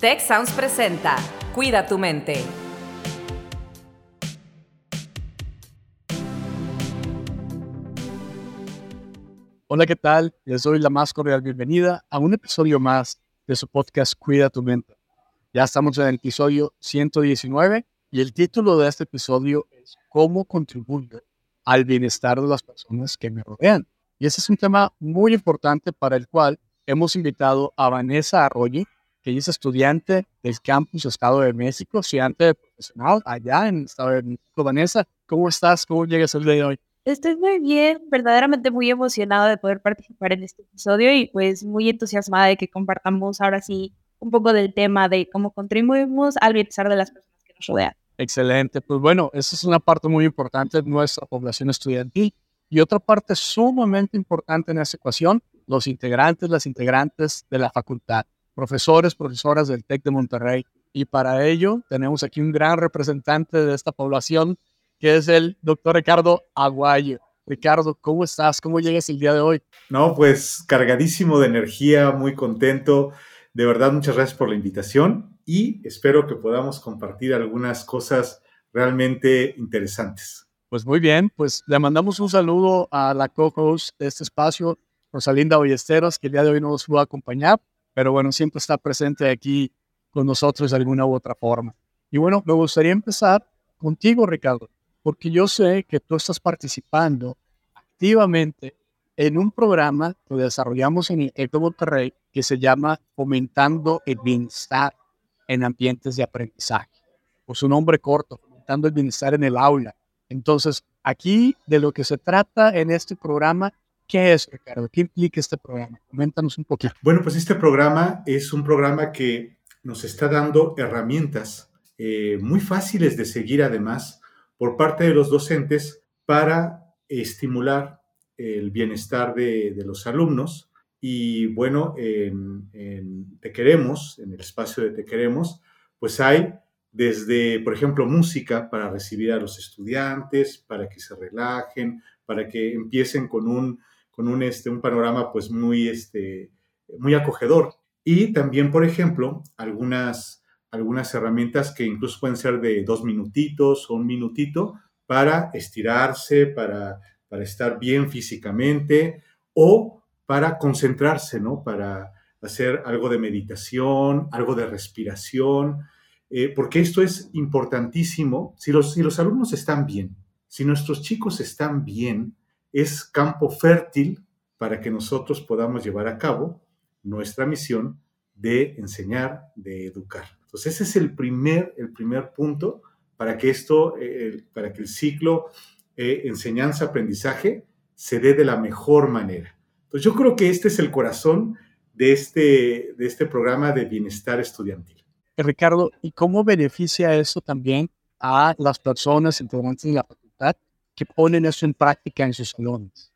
Tech Sounds presenta Cuida tu mente. Hola, ¿qué tal? Les doy la más cordial bienvenida a un episodio más de su podcast Cuida tu mente. Ya estamos en el episodio 119 y el título de este episodio es ¿Cómo contribuyo al bienestar de las personas que me rodean? Y ese es un tema muy importante para el cual hemos invitado a Vanessa Arroyo, que es estudiante del campus Estado de México, estudiante profesional allá en Estado de México. Vanessa, ¿cómo estás? ¿Cómo llegas el día de hoy? Estoy muy bien, verdaderamente muy emocionada de poder participar en este episodio y pues muy entusiasmada de que compartamos ahora sí un poco del tema de cómo contribuimos al bienestar de las personas que nos rodean. Excelente, pues bueno, esa es una parte muy importante de nuestra población estudiantil y otra parte sumamente importante en esa ecuación, los integrantes, las integrantes de la facultad, profesores, profesoras del TEC de Monterrey. Y para ello tenemos aquí un gran representante de esta población, que es el doctor Ricardo Aguayo. Ricardo, ¿cómo estás? ¿Cómo llegas el día de hoy? No, pues cargadísimo de energía, muy contento. De verdad, muchas gracias por la invitación y espero que podamos compartir algunas cosas realmente interesantes. Pues muy bien, pues le mandamos un saludo a la co-host de este espacio, Rosalinda Ballesteros, que el día de hoy no nos pudo acompañar, pero bueno, siempre está presente aquí con nosotros de alguna u otra forma. Y bueno, me gustaría empezar contigo, Ricardo, porque yo sé que tú estás participando activamente en un programa que desarrollamos en el TEC de Monterrey que se llama Fomentando el Bienestar en Ambientes de Aprendizaje. Por su nombre corto, Fomentando el Bienestar en el Aula. Entonces, aquí de lo que se trata en este programa, ¿qué es, Ricardo? ¿Qué implica este programa? Coméntanos un poquito. Bueno, pues este programa es un programa que nos está dando herramientas eh, muy fáciles de seguir además por parte de los docentes para estimular el bienestar de, los alumnos. Y bueno, en, en Te Queremos, en el espacio de Te Queremos, pues hay desde, por ejemplo, música para recibir a los estudiantes, para que se relajen, para que empiecen con un, con un, este, un panorama pues muy, este, muy acogedor. Y también, por ejemplo, algunas, algunas herramientas que incluso pueden ser de dos minutitos o un minutito para estirarse, para, para estar bien físicamente o para concentrarse, ¿no? Para hacer algo de meditación, algo de respiración, eh, porque esto es importantísimo. Si los, si los alumnos están bien, si nuestros chicos están bien, es campo fértil para que nosotros podamos llevar a cabo nuestra misión de enseñar, de educar. Entonces ese es el primer, el primer punto para que esto, eh, para que el ciclo eh, enseñanza-aprendizaje se dé de la mejor manera. Entonces yo creo que este es el corazón de este, de este programa de bienestar estudiantil. Ricardo, ¿y cómo beneficia eso también a las personas integrantes de la facultad que ponen eso en práctica en sus salones?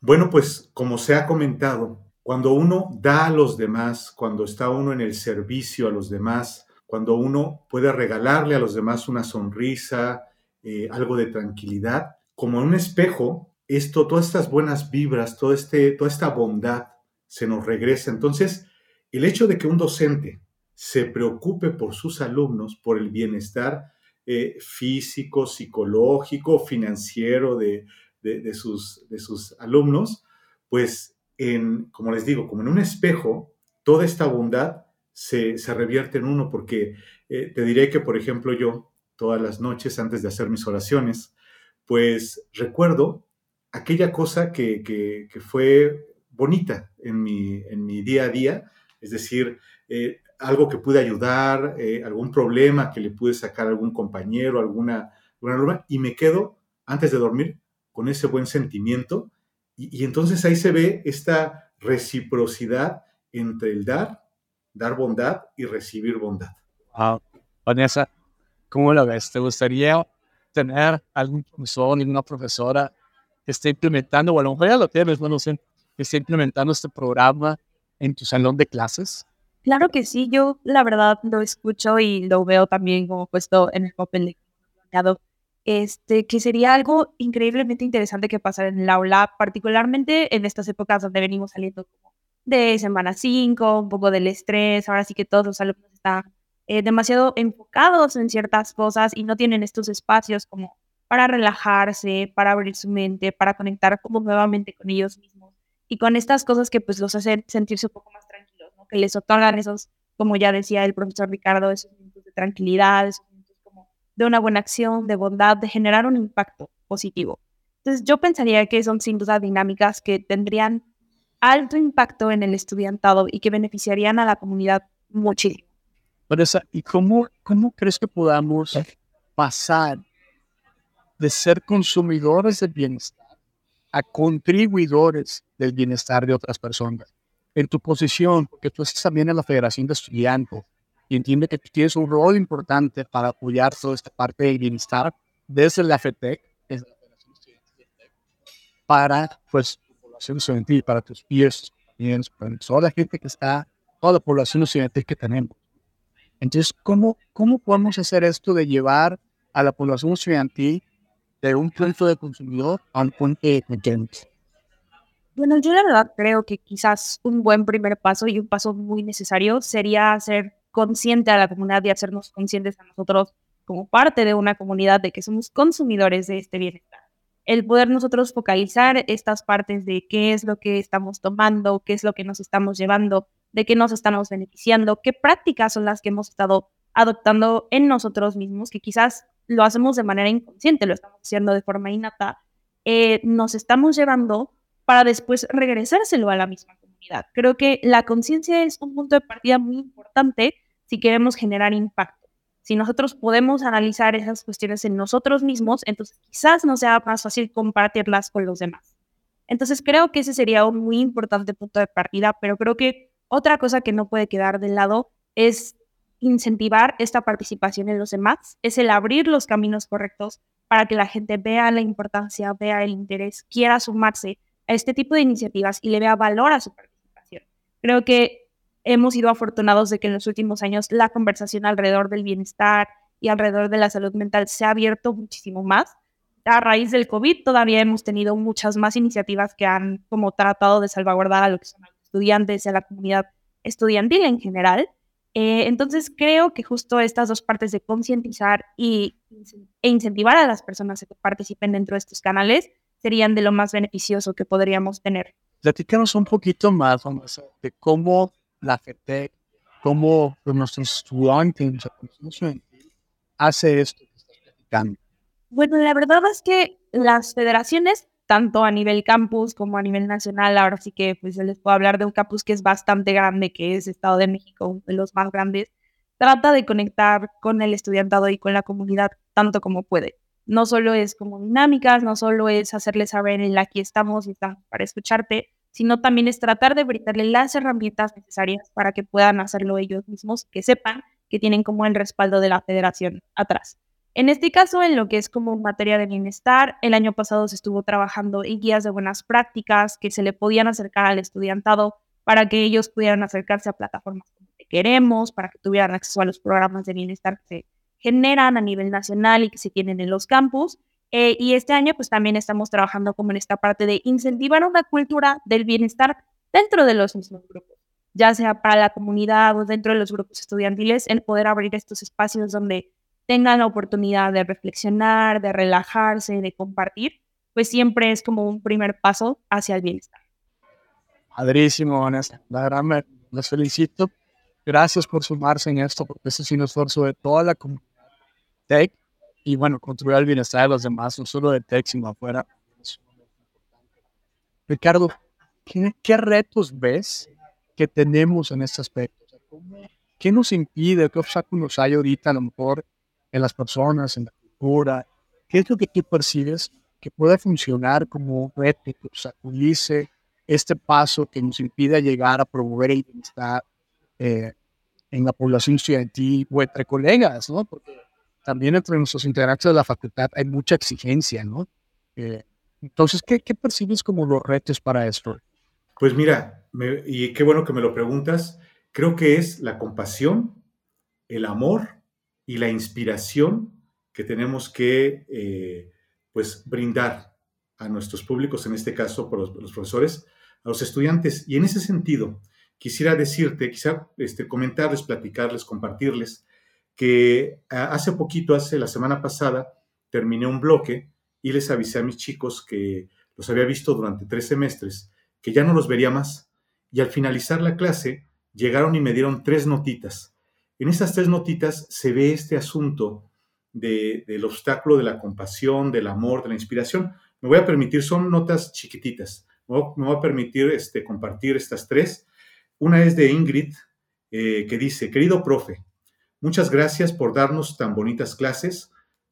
Bueno, pues como se ha comentado, cuando uno da a los demás, cuando está uno en el servicio a los demás, cuando uno puede regalarle a los demás una sonrisa, eh, algo de tranquilidad, como en un espejo, esto, todas estas buenas vibras, todo este, toda esta bondad se nos regresa. Entonces, el hecho de que un docente se preocupe por sus alumnos, por el bienestar eh, físico, psicológico, financiero de, de, sus, de sus alumnos, pues, en, como les digo, como en un espejo, toda esta bondad se, se revierte en uno, porque eh, te diré que, por ejemplo, yo, todas las noches antes de hacer mis oraciones, pues recuerdo aquella cosa que, que, fue bonita en mi, en mi día a día, es decir, eh, algo que pude ayudar, eh, algún problema que le pude sacar a algún compañero, alguna, alguna y me quedo antes de dormir con ese buen sentimiento. Y, entonces ahí se ve esta reciprocidad entre el dar, dar bondad y recibir bondad. Ah, Vanessa, ¿cómo lo ves? ¿Te gustaría tener algún profesor, alguna profesora que esté implementando, o a lo mejor ya lo tienes, no sé, que esté implementando este programa en tu salón de clases? Claro que sí, yo la verdad lo escucho y lo veo también como puesto en el papel de este, que sería algo increíblemente interesante que pasara en el aula, particularmente en estas épocas donde venimos saliendo como de semana 5, un poco del estrés, ahora sí que todos los alumnos están eh, demasiado enfocados en ciertas cosas y no tienen estos espacios como para relajarse, para abrir su mente, para conectar como nuevamente con ellos mismos y con estas cosas que pues los hacen sentirse un poco más tranquilos. Que les otorgan esos, como ya decía el profesor Ricardo, esos minutos de tranquilidad, esos minutos como de una buena acción, de bondad, de generar un impacto positivo. Entonces yo pensaría que son sin duda dinámicas que tendrían alto impacto en el estudiantado y que beneficiarían a la comunidad muchísimo. Vanessa, ¿y cómo, cómo crees que podamos pasar de ser consumidores del bienestar a contribuidores del bienestar de otras personas. En tu posición, porque tú estás también en la Federación de Estudiantes y entiende que tú tienes un rol importante para apoyar toda esta parte del bienestar desde la FETEC, desde la Federación de Estudiantes, para pues, tu población estudiantil, para tus peers, para toda la gente que está, toda la población estudiantil que tenemos. Entonces, ¿cómo, cómo podemos hacer esto de llevar a la población estudiantil de un punto de consumidor a un punto de Bueno, yo la verdad creo que quizás un buen primer paso y un paso muy necesario sería ser consciente a la comunidad y hacernos conscientes a nosotros como parte de una comunidad de que somos consumidores de este bienestar. El poder nosotros focalizar estas partes de qué es lo que estamos tomando, qué es lo que nos estamos llevando, de qué nos estamos beneficiando, qué prácticas son las que hemos estado adoptando en nosotros mismos, que quizás lo hacemos de manera inconsciente, lo estamos haciendo de forma innata, eh, nos estamos llevando para después regresárselo a la misma comunidad. Creo que la conciencia es un punto de partida muy importante si queremos generar impacto. Si nosotros podemos analizar esas cuestiones en nosotros mismos, entonces quizás nos sea más fácil compartirlas con los demás. Entonces creo que ese sería un muy importante punto de partida, pero creo que otra cosa que no puede quedar de lado es incentivar esta participación en los demás, es el abrir los caminos correctos para que la gente vea la importancia, vea el interés, quiera sumarse a este tipo de iniciativas y le vea valor a su participación. Creo que hemos sido afortunados de que en los últimos años la conversación alrededor del bienestar y alrededor de la salud mental se ha abierto muchísimo más. A raíz del COVID todavía hemos tenido muchas más iniciativas que han como tratado de salvaguardar a los estudiantes y a la comunidad estudiantil en general. Eh, entonces creo que justo estas dos partes de concientizar e incentivar a las personas a que participen dentro de estos canales serían de lo más beneficioso que podríamos tener. Platícanos un poquito más de cómo la FETEC, cómo nuestros estudiantes hace esto que estás platicando. Bueno, la verdad es que las federaciones tanto a nivel campus como a nivel nacional. Ahora sí que pues les puedo hablar de un campus que es bastante grande, que es Estado de México, uno de los más grandes. Trata de conectar con el estudiantado y con la comunidad tanto como puede. No solo es como dinámicas, no solo es hacerles saber en la aquí estamos y estamos para escucharte, sino también es tratar de brindarle las herramientas necesarias para que puedan hacerlo ellos mismos, que sepan que tienen como el respaldo de la federación atrás. En este caso, en lo que es como materia de bienestar, el año pasado se estuvo trabajando en guías de buenas prácticas que se le podían acercar al estudiantado para que ellos pudieran acercarse a plataformas Te Queremos, para que tuvieran acceso a los programas de bienestar que generan a nivel nacional y que se tienen en los campus. Eh, y este año, pues también estamos trabajando como en esta parte de incentivar una cultura del bienestar dentro de los mismos grupos, ya sea para la comunidad o dentro de los grupos estudiantiles, el poder abrir estos espacios donde tengan la oportunidad de reflexionar, de relajarse, de compartir, pues siempre es como un primer paso hacia el bienestar. Padrísimo, Vanessa. La verdad, me, les felicito. Gracias por sumarse en esto, porque este es un esfuerzo de toda la comunidad Tech y, bueno, contribuir al bienestar de los demás, no solo de Tech, sino afuera. Ricardo, ¿qué, ¿qué, retos ves que tenemos en este aspecto? ¿Qué nos impide, qué obstáculos hay ahorita a lo mejor en las personas, en la cultura? ¿Qué es lo que tú percibes que puede funcionar como un reto que obstaculice este paso que nos impide llegar a promover el bienestar eh, en la población estudiantil o entre colegas, ¿no? Porque también entre nuestros integrantes de la facultad hay mucha exigencia, ¿no? Eh, entonces, ¿qué, ¿qué, percibes como los retos para esto? Pues mira, y qué bueno que me lo preguntas, creo que es la compasión, el amor y la inspiración que tenemos que eh, pues brindar a nuestros públicos, en este caso por los, profesores, a los estudiantes. Y en ese sentido, quisiera decirte, quisiera este, comentarles, platicarles, compartirles, que hace poquito, hace la semana pasada, terminé un bloque y les avisé a mis chicos que los había visto durante tres semestres, que ya no los vería más. Y al finalizar la clase, llegaron y me dieron tres notitas. En esas tres notitas se ve este asunto del obstáculo de la compasión, del amor, de la inspiración. Me voy a permitir, son notas chiquititas, me voy, a permitir este, compartir estas tres. Una es de Ingrid, eh, que dice, querido profe, muchas gracias por darnos tan bonitas clases,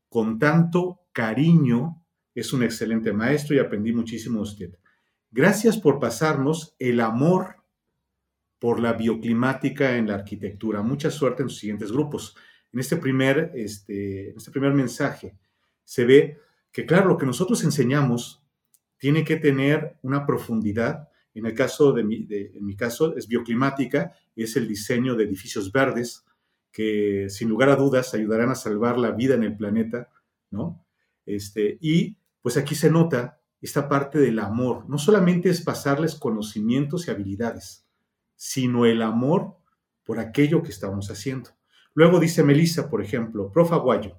con tanto cariño, es un excelente maestro y aprendí muchísimo de usted. Gracias por pasarnos el amor por la bioclimática en la arquitectura. Mucha suerte en sus siguientes grupos. En este primer, este, este primer mensaje se ve que, claro, lo que nosotros enseñamos tiene que tener una profundidad. En el caso de mi, en mi caso es bioclimática, es el diseño de edificios verdes que sin lugar a dudas ayudarán a salvar la vida en el planeta, ¿no? Este, y pues aquí se nota esta parte del amor. No solamente es pasarles conocimientos y habilidades, sino el amor por aquello que estamos haciendo. Luego dice Melissa, por ejemplo, profa Aguayo,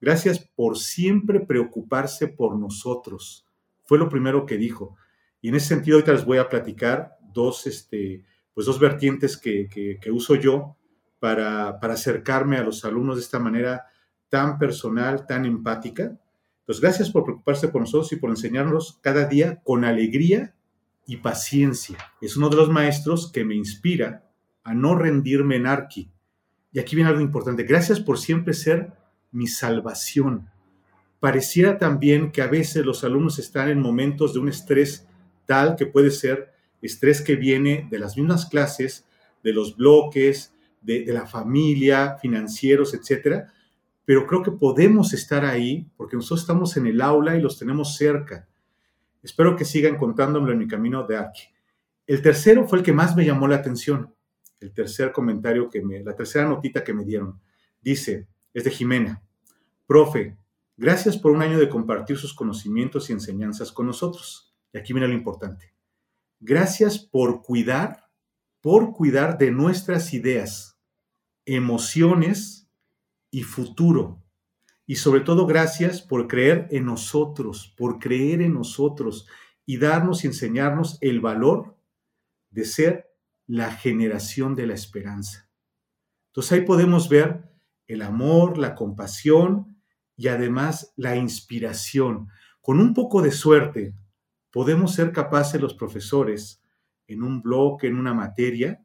gracias por siempre preocuparse por nosotros. Fue lo primero que dijo. Y en ese sentido, ahorita les voy a platicar dos, este, pues dos vertientes que, que, uso yo para, acercarme a los alumnos de esta manera tan personal, tan empática. Entonces, gracias por preocuparse por nosotros y por enseñarnos cada día con alegría y paciencia. Es uno de los maestros que me inspira a no rendirme en Arqui. Y aquí viene algo importante. Gracias por siempre ser mi salvación. Pareciera también que a veces los alumnos están en momentos de un estrés tal que puede ser estrés que viene de las mismas clases, de los bloques, de, la familia, financieros, etcétera. Pero creo que podemos estar ahí porque nosotros estamos en el aula y los tenemos cerca Espero que sigan contándomelo en mi camino de Arqui. El tercero fue el que más me llamó la atención. El tercer comentario que me, la tercera notita que me dieron. Dice, es de Jimena. Profe, gracias por un año de compartir sus conocimientos y enseñanzas con nosotros. Y aquí viene lo importante. Gracias por cuidar, por cuidar de nuestras ideas, emociones y futuro y sobre todo gracias por creer en nosotros, por creer en nosotros y darnos y enseñarnos el valor de ser la generación de la esperanza. Entonces ahí podemos ver el amor, la compasión y además la inspiración. Con un poco de suerte podemos ser capaces los profesores en un bloque, en una materia,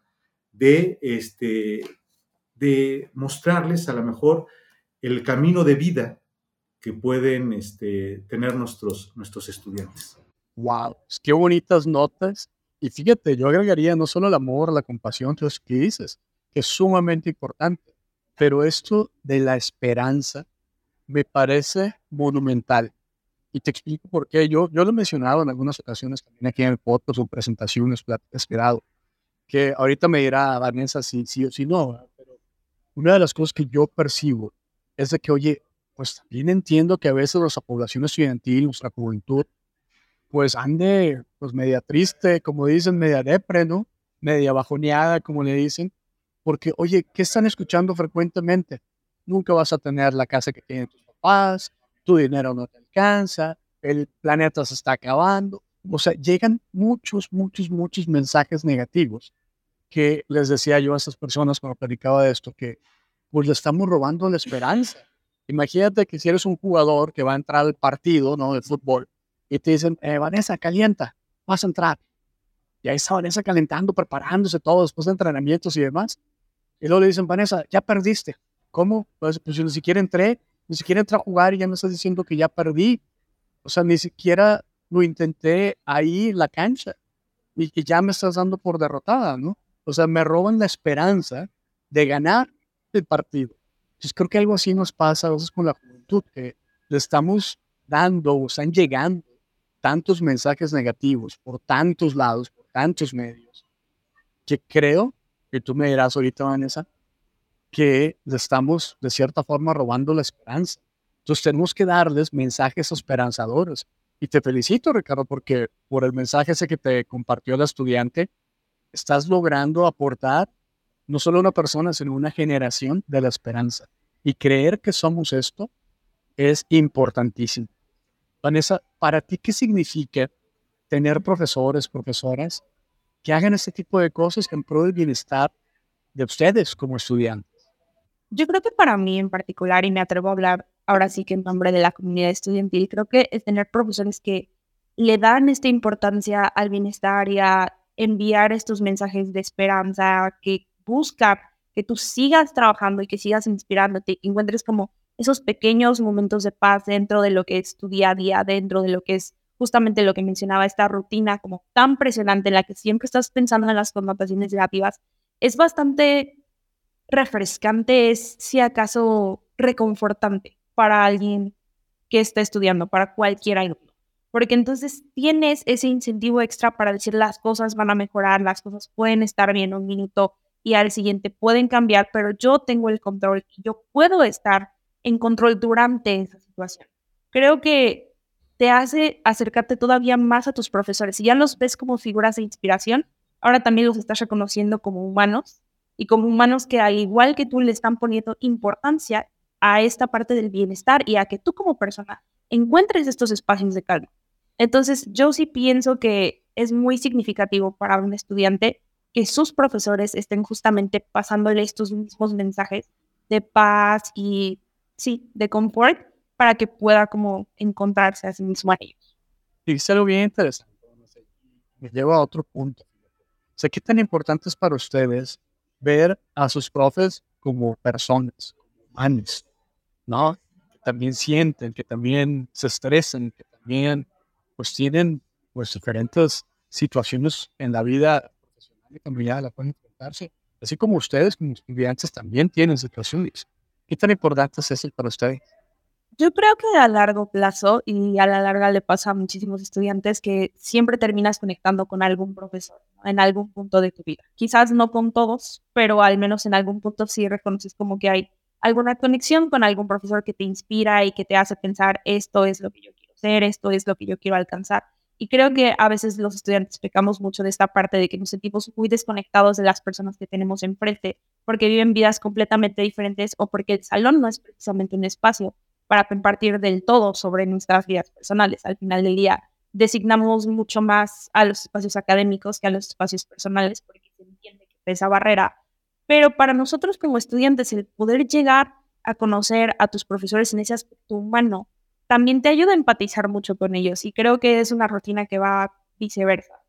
de, este, de mostrarles a lo mejor el camino de vida que pueden este, tener nuestros, nuestros estudiantes. ¡Wow! ¡Qué bonitas notas! Y fíjate, yo agregaría no solo el amor, la compasión, todo que dices, que es sumamente importante, pero esto de la esperanza me parece monumental. Y te explico por qué. Yo, yo lo he mencionado en algunas ocasiones también aquí en el podcast o presentaciones, esperado, que ahorita me dirá Vanessa si sí o si no, una de las cosas que yo percibo es de que, oye, pues también entiendo que a veces nuestra población estudiantil, nuestra juventud, pues ande pues media triste, como dicen, media depre, ¿no? Media bajoneada, como le dicen, porque, oye, ¿qué están escuchando frecuentemente? Nunca vas a tener la casa que tienen tus papás, tu dinero no te alcanza, el planeta se está acabando. O sea, llegan muchos, muchos, muchos mensajes negativos que les decía yo a esas personas cuando platicaba de esto, que pues le estamos robando la esperanza. Imagínate que si eres un jugador que va a entrar al partido ¿no? de fútbol y te dicen, eh, Vanessa, calienta, vas a entrar. Y ahí está Vanessa calentando, preparándose todo después de entrenamientos y demás. Y luego le dicen, Vanessa, ya perdiste. ¿Cómo? Pues, pues ni siquiera entré, ni siquiera entré a jugar y ya me estás diciendo que ya perdí. O sea, ni siquiera lo intenté ahí en la cancha y que ya me estás dando por derrotada, ¿no? O sea, me roban la esperanza de ganar el partido. Entonces creo que algo así nos pasa a veces con la juventud, que le estamos dando o están llegando tantos mensajes negativos por tantos lados, por tantos medios, que creo que tú me dirás ahorita, Vanessa, que le estamos de cierta forma robando la esperanza. Entonces tenemos que darles mensajes esperanzadores. Y te felicito, Ricardo, porque por el mensaje ese que te compartió el estudiante, estás logrando aportar no solo a una persona, sino a una generación de la esperanza. Y creer que somos esto es importantísimo. Vanessa, ¿para ti qué significa tener profesores, profesoras que hagan este tipo de cosas en pro del bienestar de ustedes como estudiantes? Yo creo que para mí en particular, y me atrevo a hablar ahora sí que en nombre de la comunidad estudiantil, creo que es tener profesores que le dan esta importancia al bienestar y a enviar estos mensajes de esperanza, que buscan que tú sigas trabajando y que sigas inspirándote, y encuentres como esos pequeños momentos de paz dentro de lo que es tu día a día, dentro de lo que es justamente lo que mencionaba, esta rutina como tan presionante en la que siempre estás pensando en las connotaciones negativas, es bastante refrescante, es si acaso reconfortante para alguien que está estudiando, para cualquier alumno. Porque entonces tienes ese incentivo extra para decir las cosas van a mejorar, las cosas pueden estar bien un minuto y al siguiente pueden cambiar, pero yo tengo el control y yo puedo estar en control durante esa situación. Creo que te hace acercarte todavía más a tus profesores. Si ya los ves como figuras de inspiración, ahora también los estás reconociendo como humanos y como humanos que al igual que tú le están poniendo importancia a esta parte del bienestar y a que tú como persona encuentres estos espacios de calma. Entonces, yo sí pienso que es muy significativo para un estudiante que sus profesores estén justamente pasándole estos mismos mensajes de paz y sí, de confort para que pueda como encontrarse a sí mismo a ellos. Dice algo bien interesante. Me lleva a otro punto. Sea, ¿qué tan importante es para ustedes ver a sus profes como personas, como humanos, ¿no? Que también sienten, que también se estresan, que también pues tienen pues diferentes situaciones en la vida profesional y familiar la pueden enfrentarse. Así como ustedes como estudiantes también tienen situaciones. ¿Qué tan importante es eso para ustedes? Yo creo que a largo plazo y a la larga le pasa a muchísimos estudiantes que siempre terminas conectando con algún profesor en algún punto de tu vida. Quizás no con todos, pero al menos en algún punto sí reconoces como que hay alguna conexión con algún profesor que te inspira y que te hace pensar esto es lo que yo esto es lo que yo quiero alcanzar. Y creo que a veces los estudiantes pecamos mucho de esta parte de que nos sentimos muy desconectados de las personas que tenemos enfrente porque viven vidas completamente diferentes o porque el salón no es precisamente un espacio para compartir del todo sobre nuestras vidas personales. Al final del día, designamos mucho más a los espacios académicos que a los espacios personales porque se entiende que esa barrera. Pero para nosotros como estudiantes, el poder llegar a conocer a tus profesores en ese aspecto humano también te ayuda a empatizar mucho con ellos y creo que es una rutina que va viceversa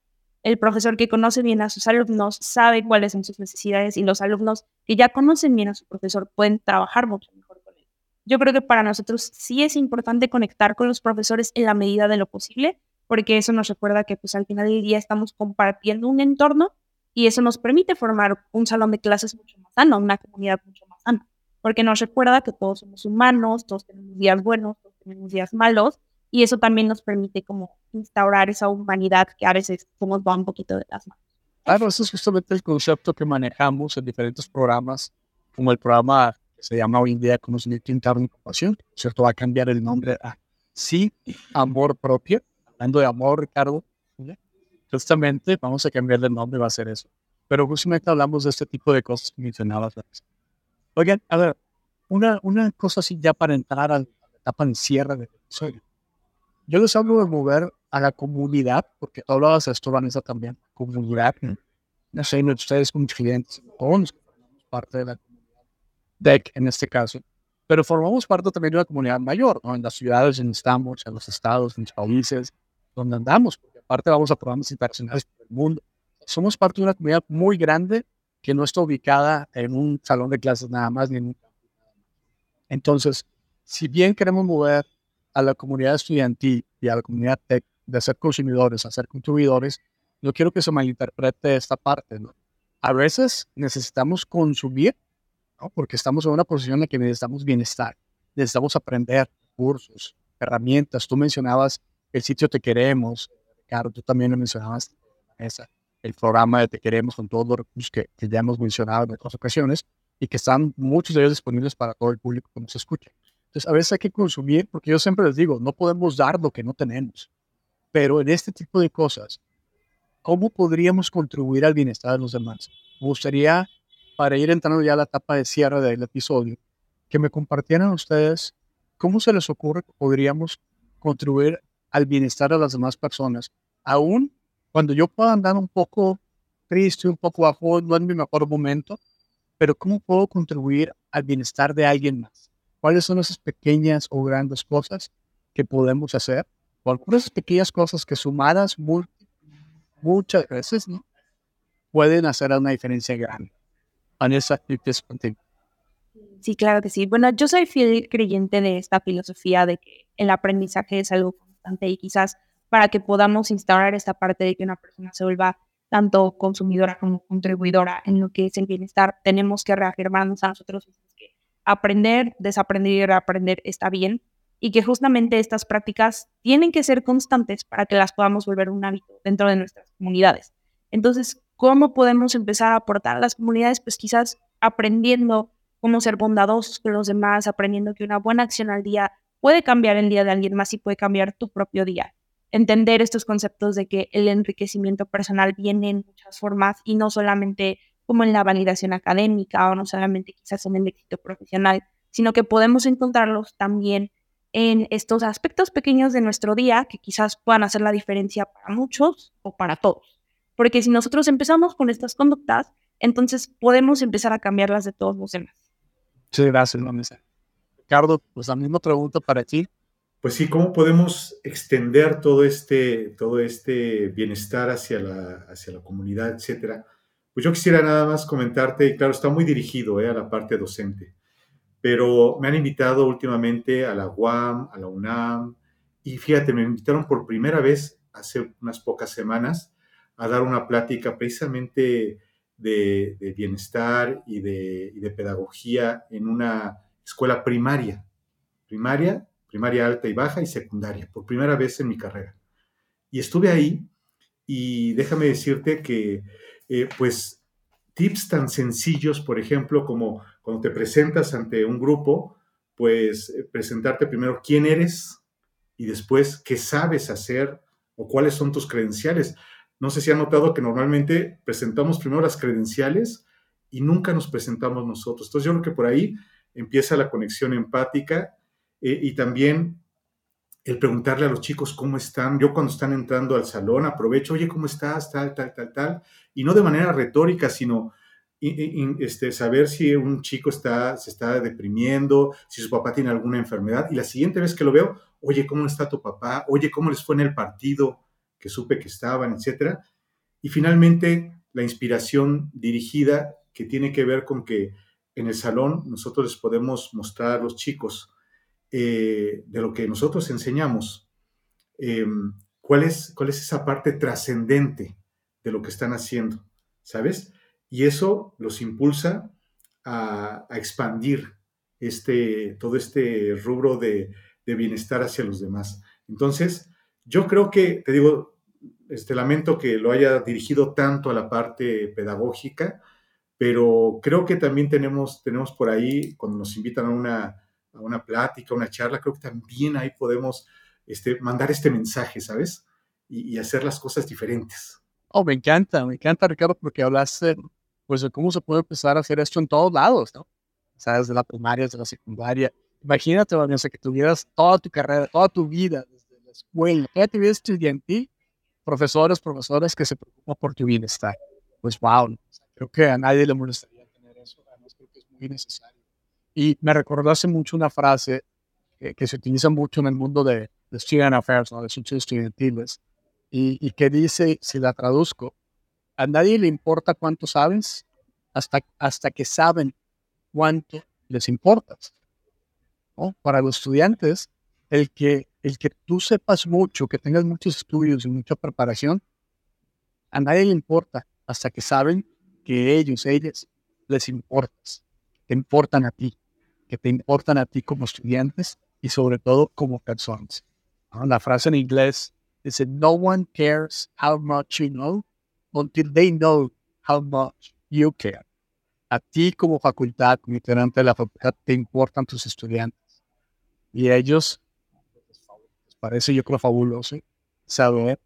el profesor que conoce bien a sus alumnos sabe cuáles son sus necesidades y los alumnos que ya conocen bien a su profesor pueden trabajar mucho mejor con él. Yo creo que para nosotros sí es importante conectar con los profesores en la medida de lo posible, porque eso nos recuerda que pues al final del día estamos compartiendo un entorno y eso nos permite formar un salón de clases mucho más sano, una comunidad mucho más sana, porque nos recuerda que todos somos humanos, todos tenemos días buenos, tenemos días malos y eso también nos permite como instaurar esa humanidad que a veces como va un poquito de las manos. Claro, eso es justamente el concepto que manejamos en diferentes programas, como el programa que se llama hoy en día Conocimiento Interno y Compasión, ¿cierto? Va a cambiar el nombre a Sí, Amor Propio. Hablando de amor, Ricardo, justamente vamos a cambiar el nombre, va a ser eso. Pero justamente hablamos de este tipo de cosas que mencionabas. Oigan, a ver, una, una cosa así ya para entrar a la etapa de cierre del episodio yo les hablo de mover a la comunidad, porque tú hablabas de esto, Vanessa, también, comunidad. No sé, ustedes como clientes, todos parte de la DEC en este caso, pero formamos parte también de una comunidad mayor, ¿no? En las ciudades en estamos, en los estados, en los países, donde andamos, porque aparte vamos a programas internacionales por el mundo. Somos parte de una comunidad muy grande que no está ubicada en un salón de clases nada más, ni en un Entonces, si bien queremos mover a la comunidad estudiantil y a la comunidad tech de ser consumidores a ser contribuidores, no quiero que se malinterprete esta parte. ¿no? A veces necesitamos consumir, ¿no? porque estamos en una posición en la que necesitamos bienestar, necesitamos aprender cursos, herramientas. Tú mencionabas el sitio Te Queremos, Ricardo, tú también lo mencionabas, esa, el programa de Te Queremos con todos los recursos que, que ya hemos mencionado en otras ocasiones y que están muchos de ellos disponibles para todo el público que nos escuche. Entonces, a veces hay que consumir, porque yo siempre les digo, no podemos dar lo que no tenemos. Pero en este tipo de cosas, ¿cómo podríamos contribuir al bienestar de los demás? Me gustaría, para ir entrando ya a la etapa de cierre del episodio, que me compartieran ustedes cómo se les ocurre que podríamos contribuir al bienestar de las demás personas, aún cuando yo pueda andar un poco triste, un poco bajo, no es mi mejor momento, pero ¿cómo puedo contribuir al bienestar de alguien más? ¿Cuáles son esas pequeñas o grandes cosas que podemos hacer? O algunas pequeñas cosas que sumadas muchas veces ¿no? pueden hacer una diferencia grande. Vanessa, contigo. Sí, claro que sí. Bueno, yo soy fiel creyente de esta filosofía de que el aprendizaje es algo constante y quizás para que podamos instaurar esta parte de que una persona se vuelva tanto consumidora como contribuidora en lo que es el bienestar, tenemos que reafirmarnos a nosotros aprender, desaprender y reaprender está bien y que justamente estas prácticas tienen que ser constantes para que las podamos volver un hábito dentro de nuestras comunidades. Entonces, ¿cómo podemos empezar a aportar a las comunidades? Pues quizás aprendiendo cómo ser bondadosos con los demás, aprendiendo que una buena acción al día puede cambiar el día de alguien más y puede cambiar tu propio día entender estos conceptos de que el enriquecimiento personal viene en muchas formas y no solamente como en la validación académica o no solamente quizás en el éxito profesional, sino que podemos encontrarlos también en estos aspectos pequeños de nuestro día que quizás puedan hacer la diferencia para muchos o para todos. Porque si nosotros empezamos con estas conductas, entonces podemos empezar a cambiarlas de todos los demás. Sí, gracias, Ricardo, pues la misma pregunta para ti pues sí, ¿cómo podemos extender todo este, todo este bienestar hacia la, hacia la comunidad, etcétera? Pues yo quisiera nada más comentarte, y claro, está muy dirigido eh, a la parte docente, pero me han invitado últimamente a la UAM, a la UNAM, y fíjate, me invitaron por primera vez hace unas pocas semanas a dar una plática precisamente de, bienestar y de, y de pedagogía en una escuela primaria, primaria primaria alta y baja y secundaria, por primera vez en mi carrera. Y estuve ahí y déjame decirte que, eh, pues, tips tan sencillos, por ejemplo, como cuando te presentas ante un grupo, pues eh, presentarte primero quién eres y después qué sabes hacer o cuáles son tus credenciales. No sé si han notado que normalmente presentamos primero las credenciales y nunca nos presentamos nosotros. Entonces yo creo que por ahí empieza la conexión empática eh, y también el preguntarle a los chicos cómo están. Yo cuando están entrando al salón aprovecho, oye, ¿cómo estás? Tal, tal, tal, tal. Y no de manera retórica, sino este, saber si un chico está, se está deprimiendo, si su papá tiene alguna enfermedad. Y la siguiente vez que lo veo, oye, ¿cómo está tu papá? Oye, ¿cómo les fue en el partido que supe que estaban, etcétera? Y finalmente, la inspiración dirigida que tiene que ver con que en el salón nosotros les podemos mostrar a los chicos eh, de lo que nosotros enseñamos, eh, ¿cuál, es, cuál es esa parte trascendente de lo que están haciendo, ¿sabes? Y eso los impulsa a, expandir este, todo este rubro de, bienestar hacia los demás. Entonces, yo creo que, te digo, este, lamento que lo haya dirigido tanto a la parte pedagógica, pero creo que también tenemos, tenemos por ahí, cuando nos invitan a una, a una plática, una charla, creo que también ahí podemos este, mandar este mensaje, ¿sabes? Y, hacer las cosas diferentes. Oh, me encanta, me encanta, Ricardo, porque hablaste pues, de cómo se puede empezar a hacer esto en todos lados, ¿no? O sea, desde la primaria, desde la secundaria. Imagínate, Vanessa, que tuvieras toda tu carrera, toda tu vida, desde la escuela, toda tu vida estudiantil, profesores, profesores que se preocupan por tu bienestar. Pues, wow, creo que a nadie le molestaría tener eso, además creo que es muy necesario. Y me recordó hace mucho una frase que, se utiliza mucho en el mundo de, de student affairs, ¿no? de asuntos estudiantiles, y, y, que dice, si la traduzco, a nadie le importa cuánto sabes hasta, hasta que saben cuánto les importas. ¿no? Para los estudiantes, el que, el que tú sepas mucho, que tengas muchos estudios y mucha preparación, a nadie le importa hasta que saben que ellos, ellas, les importas, te importan a ti que te importan a ti como estudiantes y sobre todo como personas. La frase en inglés dice, no one cares how much you know until they know how much you care. A ti como facultad, como integrante de la facultad, te importan tus estudiantes. Y ellos, les parece yo creo fabuloso, saber,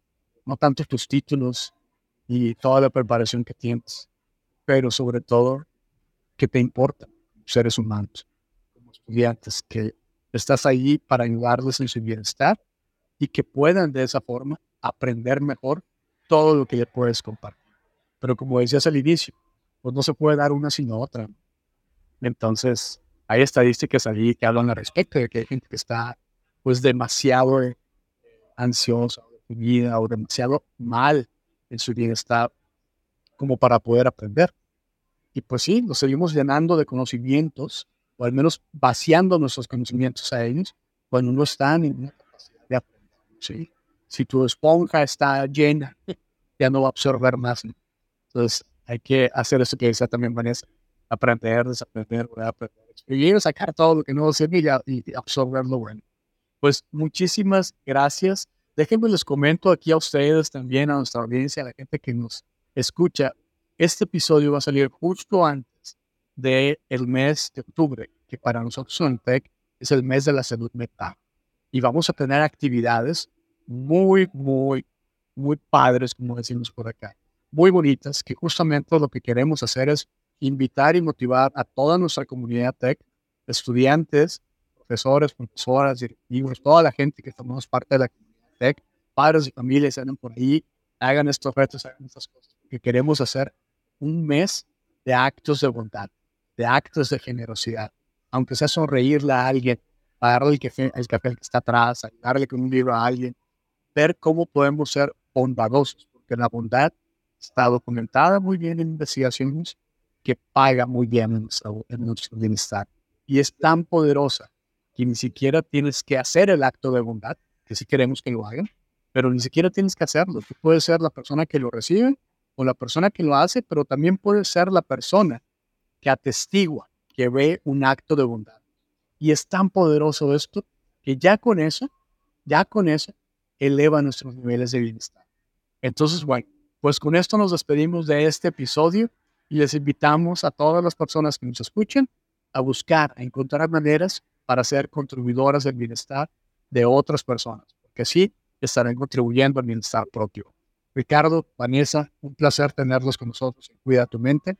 no tanto tus títulos y toda la preparación que tienes, pero sobre todo que te importa, seres humanos, estudiantes, que estás ahí para ayudarles en su bienestar y que puedan de esa forma aprender mejor todo lo que le puedes compartir. Pero como decías al inicio, pues no se puede dar una sino otra. Entonces, hay estadísticas allí que hablan al respecto de que hay gente que está pues demasiado ansiosa de o demasiado mal en su bienestar como para poder aprender. Y pues sí, nos seguimos llenando de conocimientos, o al menos vaciando nuestros conocimientos a ellos, cuando no están en una capacidad de aprender. ¿sí? Si tu esponja está llena, ya no va a absorber más. Entonces, hay que hacer eso que decía también Vanessa, aprender, desaprender, aprender, escribir, sacar todo lo que no sirve y, y absorber lo bueno. Pues muchísimas gracias. Déjenme les comento aquí a ustedes también, a nuestra audiencia, a la gente que nos escucha, este episodio va a salir justo antes del el mes de octubre, que para nosotros en TEC es el mes de la salud mental. Y vamos a tener actividades muy, muy, muy padres, como decimos por acá, muy bonitas, que justamente lo que queremos hacer es invitar y motivar a toda nuestra comunidad TEC, estudiantes, profesores, profesoras, directivos, toda la gente que formamos parte de la comunidad TEC, padres y familias, andan por ahí, hagan estos retos, hagan estas cosas, que queremos hacer un mes de actos de bondad, de actos de generosidad, aunque sea sonreírle a alguien, darle el café, el café que está atrás, darle con un libro a alguien, ver cómo podemos ser bondadosos, porque la bondad está documentada muy bien en investigaciones que paga muy bien en nuestro, en nuestro bienestar. Y es tan poderosa que ni siquiera tienes que hacer el acto de bondad, que si queremos que lo hagan, pero ni siquiera tienes que hacerlo. Tú puedes ser la persona que lo recibe o la persona que lo hace, pero también puede ser la persona que atestigua, que ve un acto de bondad. Y es tan poderoso esto que ya con eso, ya con eso, eleva nuestros niveles de bienestar. Entonces, bueno, pues con esto nos despedimos de este episodio y les invitamos a todas las personas que nos escuchen a buscar, a encontrar maneras para ser contribuidoras del bienestar de otras personas, porque así estarán contribuyendo al bienestar propio. Ricardo, Vanessa, un placer tenerlos con nosotros Cuida tu mente